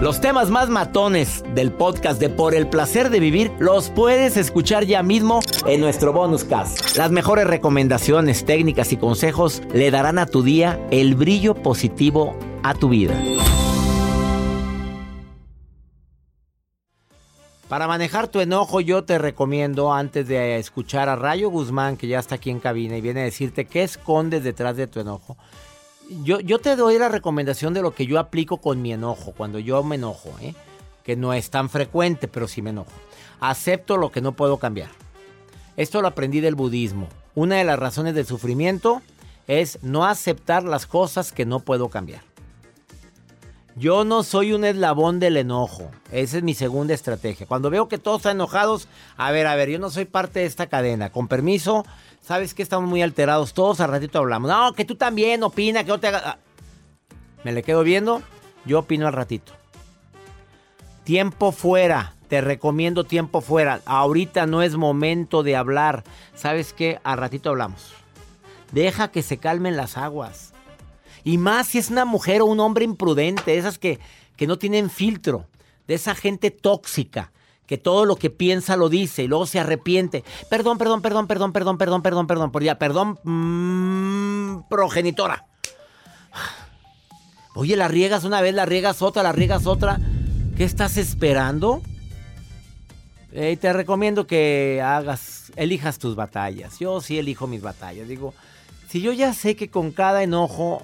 Los temas más matones del podcast de Por el placer de vivir los puedes escuchar ya mismo en nuestro bonus cast. Las mejores recomendaciones, técnicas y consejos le darán a tu día el brillo positivo a tu vida. Para manejar tu enojo yo te recomiendo antes de escuchar a Rayo Guzmán que ya está aquí en cabina y viene a decirte qué escondes detrás de tu enojo. Yo, yo te doy la recomendación de lo que yo aplico con mi enojo, cuando yo me enojo, ¿eh? que no es tan frecuente, pero sí me enojo. Acepto lo que no puedo cambiar. Esto lo aprendí del budismo. Una de las razones del sufrimiento es no aceptar las cosas que no puedo cambiar. Yo no soy un eslabón del enojo. Esa es mi segunda estrategia. Cuando veo que todos están enojados, a ver, a ver, yo no soy parte de esta cadena. Con permiso, sabes que estamos muy alterados. Todos al ratito hablamos. No, que tú también opina, que yo te haga. Ah. Me le quedo viendo, yo opino al ratito. Tiempo fuera. Te recomiendo tiempo fuera. Ahorita no es momento de hablar. ¿Sabes qué? Al ratito hablamos. Deja que se calmen las aguas. Y más si es una mujer o un hombre imprudente, esas que, que no tienen filtro, de esa gente tóxica, que todo lo que piensa lo dice y luego se arrepiente. Perdón, perdón, perdón, perdón, perdón, perdón, perdón, perdón, por ya, perdón, mmm, progenitora. Oye, la riegas una vez, la riegas otra, la riegas otra. ¿Qué estás esperando? Te recomiendo que hagas, elijas tus batallas. Yo sí elijo mis batallas. Digo, si yo ya sé que con cada enojo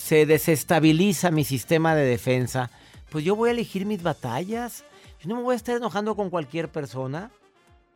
se desestabiliza mi sistema de defensa, pues yo voy a elegir mis batallas. Yo no me voy a estar enojando con cualquier persona.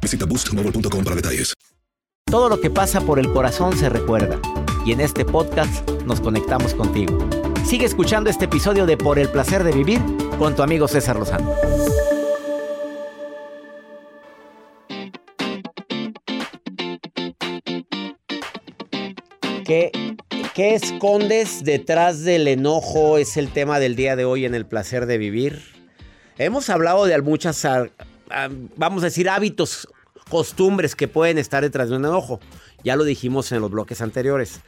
Visita boostmobile.com para detalles. Todo lo que pasa por el corazón se recuerda. Y en este podcast nos conectamos contigo. Sigue escuchando este episodio de Por el placer de vivir con tu amigo César Lozano. ¿Qué, ¿Qué escondes detrás del enojo? Es el tema del día de hoy en el placer de vivir. Hemos hablado de muchas vamos a decir, hábitos, costumbres que pueden estar detrás de un enojo. Ya lo dijimos en los bloques anteriores.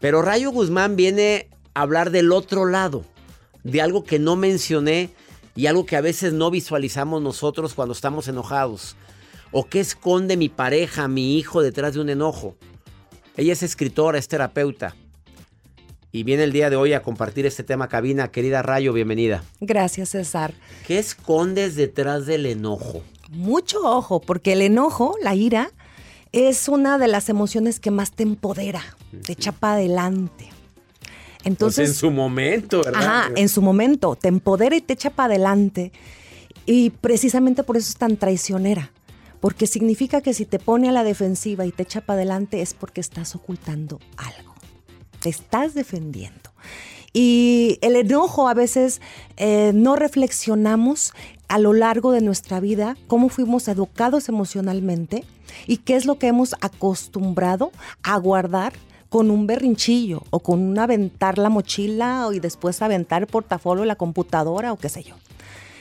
Pero Rayo Guzmán viene a hablar del otro lado, de algo que no mencioné y algo que a veces no visualizamos nosotros cuando estamos enojados. ¿O qué esconde mi pareja, mi hijo detrás de un enojo? Ella es escritora, es terapeuta. Y viene el día de hoy a compartir este tema cabina. Querida Rayo, bienvenida. Gracias, César. ¿Qué escondes detrás del enojo? Mucho ojo, porque el enojo, la ira, es una de las emociones que más te empodera, te echa para adelante. Entonces, Pues en su momento, ¿verdad? Ajá, en su momento, te empodera y te echa para adelante. Y precisamente por eso es tan traicionera. Porque significa que si te pone a la defensiva y te echa para adelante es porque estás ocultando algo. Estás defendiendo. Y el enojo a veces eh, no reflexionamos a lo largo de nuestra vida cómo fuimos educados emocionalmente y qué es lo que hemos acostumbrado a guardar con un berrinchillo o con un aventar la mochila y después aventar el portafolio, la computadora o qué sé yo.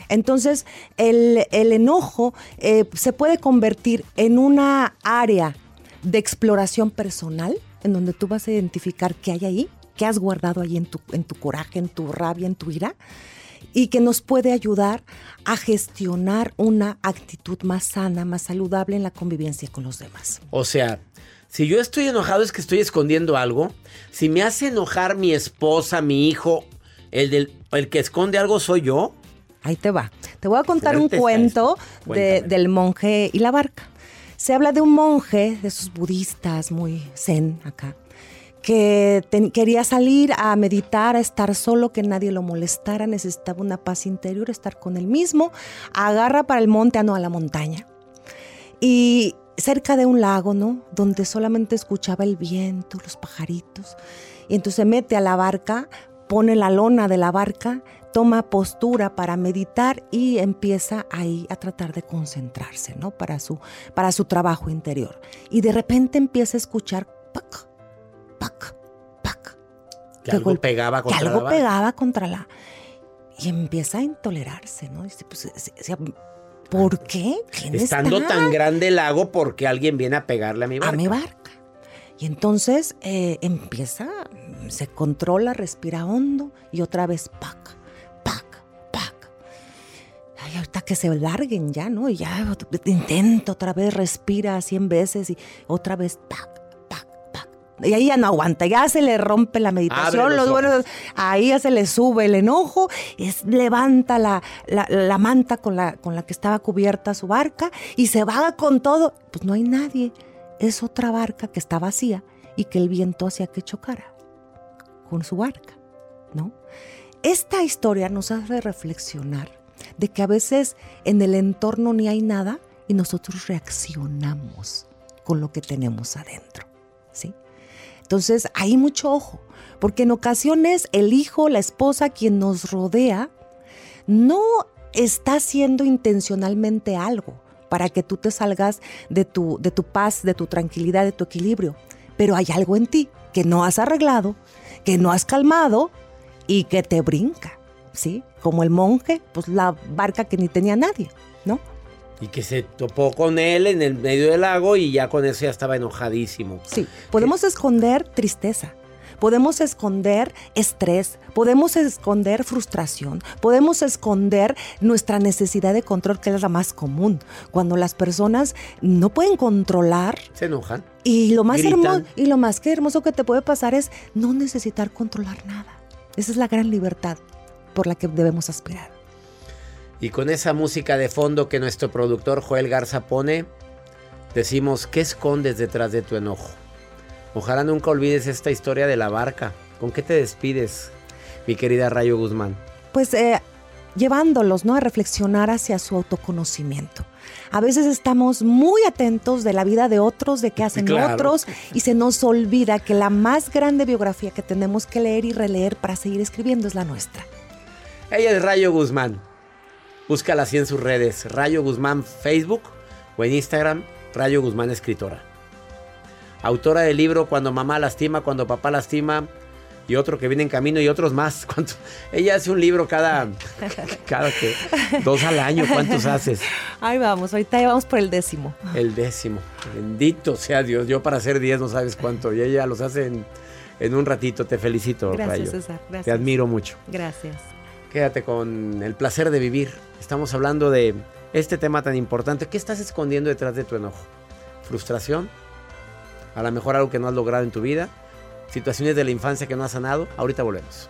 Entonces, el, el enojo eh, se puede convertir en una área de exploración personal en donde tú vas a identificar qué hay ahí, qué has guardado ahí en tu, en tu coraje, en tu rabia, en tu ira, y que nos puede ayudar a gestionar una actitud más sana, más saludable en la convivencia con los demás. O sea, si yo estoy enojado es que estoy escondiendo algo. Si me hace enojar mi esposa, mi hijo, el, del, el que esconde algo soy yo. Ahí te va. Te voy a contar un cuento de- del monje y la barca. Se habla de un monje, de esos budistas muy zen acá, que quería salir a meditar, a estar solo, que nadie lo molestara, necesitaba una paz interior, estar con él mismo. Agarra para el monte, ah, no, a la montaña. Y cerca de un lago, ¿no? Donde solamente escuchaba el viento, los pajaritos. Y entonces se mete a la barca, pone la lona de la barca, toma postura para meditar y empieza ahí a tratar de concentrarse, ¿no? Para su, para su trabajo interior. Y de repente empieza a escuchar pac, pac, pac. Que algo golpe- pegaba que contra la algo barca. pegaba contra la... Y empieza a intolerarse, ¿no? Dice, pues, se- se- ¿por qué? ¿Quién Estando está? tan grande el lago porque alguien viene a pegarle a mi barca. a mi barca. Y entonces eh, empieza, se controla, respira hondo y otra vez pac. Ay, ahorita que se larguen ya, ¿no? Y ya intenta otra vez, respira 100 veces y otra vez pac. Y ahí ya no aguanta, ya se le rompe la meditación, los los buenos, ahí ya se le sube el enojo, es, levanta la, la- la manta con la, con la que estaba cubierta su barca y se va con todo. Pues no hay nadie, es otra barca que está vacía y que el viento hacía que chocara con su barca, ¿no? Esta historia nos hace reflexionar de que a veces en el entorno ni hay nada y nosotros reaccionamos con lo que tenemos adentro, ¿sí? Entonces, hay mucho ojo, porque en ocasiones el hijo, la esposa, quien nos rodea, no está haciendo intencionalmente algo para que tú te salgas de tu, de tu paz, de tu tranquilidad, de tu equilibrio. Pero hay algo en ti que no has arreglado, que no has calmado y que te brinca, ¿sí? Como el monje, pues la barca que ni tenía nadie, ¿no? Y que se topó con él en el medio del lago y ya con eso ya estaba enojadísimo. Sí, podemos esconder tristeza, podemos esconder estrés, podemos esconder frustración, podemos esconder nuestra necesidad de control, que es la más común. Cuando las personas no pueden controlar Se enojan. y lo más hermoso y lo más que hermoso que te puede pasar es no necesitar controlar nada. Esa es la gran libertad por la que debemos aspirar. Y con esa música de fondo que nuestro productor Joel Garza pone, decimos, ¿qué escondes detrás de tu enojo? Ojalá nunca olvides esta historia de la barca. ¿Con qué te despides, mi querida Rayo Guzmán? pues eh, llevándolos ¿no? a reflexionar hacia su autoconocimiento. A veces estamos muy atentos de la vida de otros, de qué hacen Claro. otros, y se nos olvida que la más grande biografía que tenemos que leer y releer para seguir escribiendo es la nuestra. Ella es Rayo Guzmán. Búscala así en sus redes. Rayo Guzmán Facebook o en Instagram, Rayo Guzmán Escritora. Autora del libro Cuando mamá lastima, cuando papá lastima. Y otro que viene en camino y otros más. Ella hace un libro cada, cada que, dos al año. ¿Cuántos haces? Ahí vamos, ahorita ya vamos por el décimo. El décimo. Bendito sea Dios. Yo para hacer diez no sabes cuánto. Y ella los hace en, en un ratito. Te felicito, Gracias, Rayo. César, Te gracias. admiro mucho. Gracias. Quédate con el placer de vivir. Estamos hablando de este tema tan importante. ¿Qué estás escondiendo detrás de tu enojo? ¿Frustración? A lo mejor algo que no has logrado en tu vida. Situaciones de la infancia que no has sanado. Ahorita volvemos.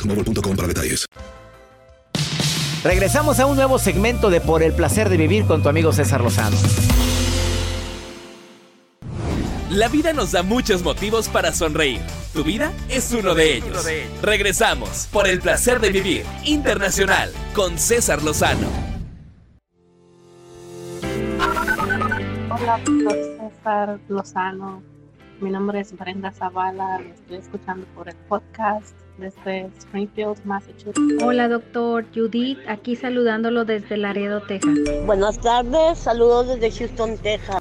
boostmobile.com para detalles. Regresamos a un nuevo segmento de Por el placer de vivir con tu amigo César Lozano. La vida nos da muchos motivos para sonreír. Tu vida es uno de ellos. Regresamos por el placer de vivir internacional con César Lozano. Hola, César Lozano. Mi nombre es Brenda Zavala. Lo estoy escuchando por el podcast desde Springfield, Massachusetts. Hola, doctor Judith. Aquí saludándolo desde Laredo, Texas. Buenas tardes. Saludos desde Houston, Texas.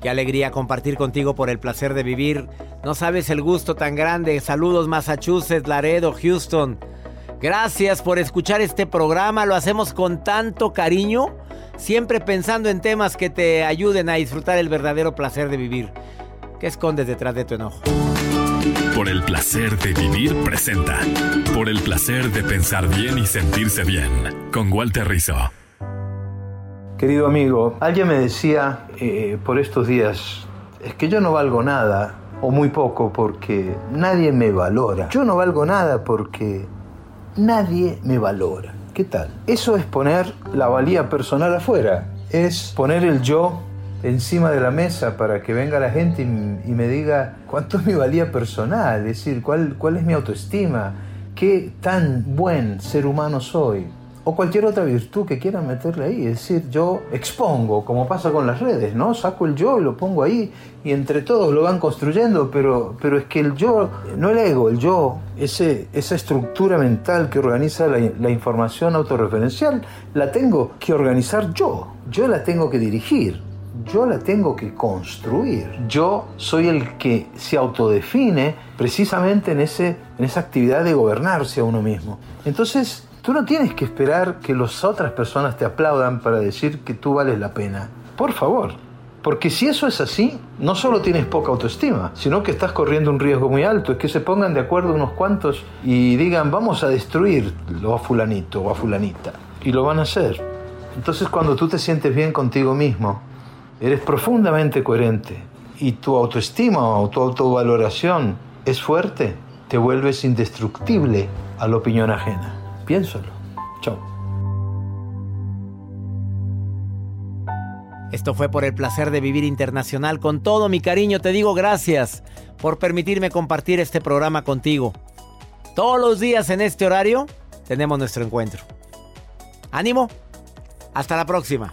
Qué alegría compartir contigo por el placer de vivir. No sabes el gusto tan grande. Saludos Massachusetts, Laredo, Houston. Gracias por escuchar este programa. Lo hacemos con tanto cariño, siempre pensando en temas que te ayuden a disfrutar el verdadero placer de vivir. ¿Qué escondes detrás de tu enojo? Por el placer de vivir presenta. Por el placer de pensar bien y sentirse bien. Con Walter Rizzo. Querido amigo, alguien me decía eh, por estos días, es que yo no valgo nada, o muy poco, porque nadie me valora. Yo no valgo nada porque nadie me valora. ¿Qué tal? Eso es poner la valía personal afuera, es poner el yo encima de la mesa para que venga la gente y, y me diga cuánto es mi valía personal, es decir, cuál, cuál es mi autoestima, qué tan buen ser humano soy o cualquier otra virtud que quieran meterle ahí. Es decir, yo expongo, como pasa con las redes, ¿no? Saco el yo y lo pongo ahí y entre todos lo van construyendo, pero, pero es que el yo, no el ego, el yo, ese, esa estructura mental que organiza la, la información autorreferencial, la tengo que organizar yo, yo la tengo que dirigir. Yo la tengo que construir. Yo soy el que se autodefine precisamente en, ese, en esa actividad de gobernarse a uno mismo. Entonces, Tú no tienes que esperar que las otras personas te aplaudan para decir que tú vales la pena. Por favor. Porque si eso es así, no solo tienes poca autoestima, sino que estás corriendo un riesgo muy alto. Es que se pongan de acuerdo unos cuantos y digan, vamos a destruirlo a fulanito o a fulanita. Y lo van a hacer. Entonces cuando tú te sientes bien contigo mismo, eres profundamente coherente y tu autoestima o tu autovaloración es fuerte, te vuelves indestructible a la opinión ajena. Piénsalo. Chao. Esto fue por el placer de vivir internacional. Con todo mi cariño te digo gracias por permitirme compartir este programa contigo. Todos los días en este horario tenemos nuestro encuentro. Ánimo. Hasta la próxima.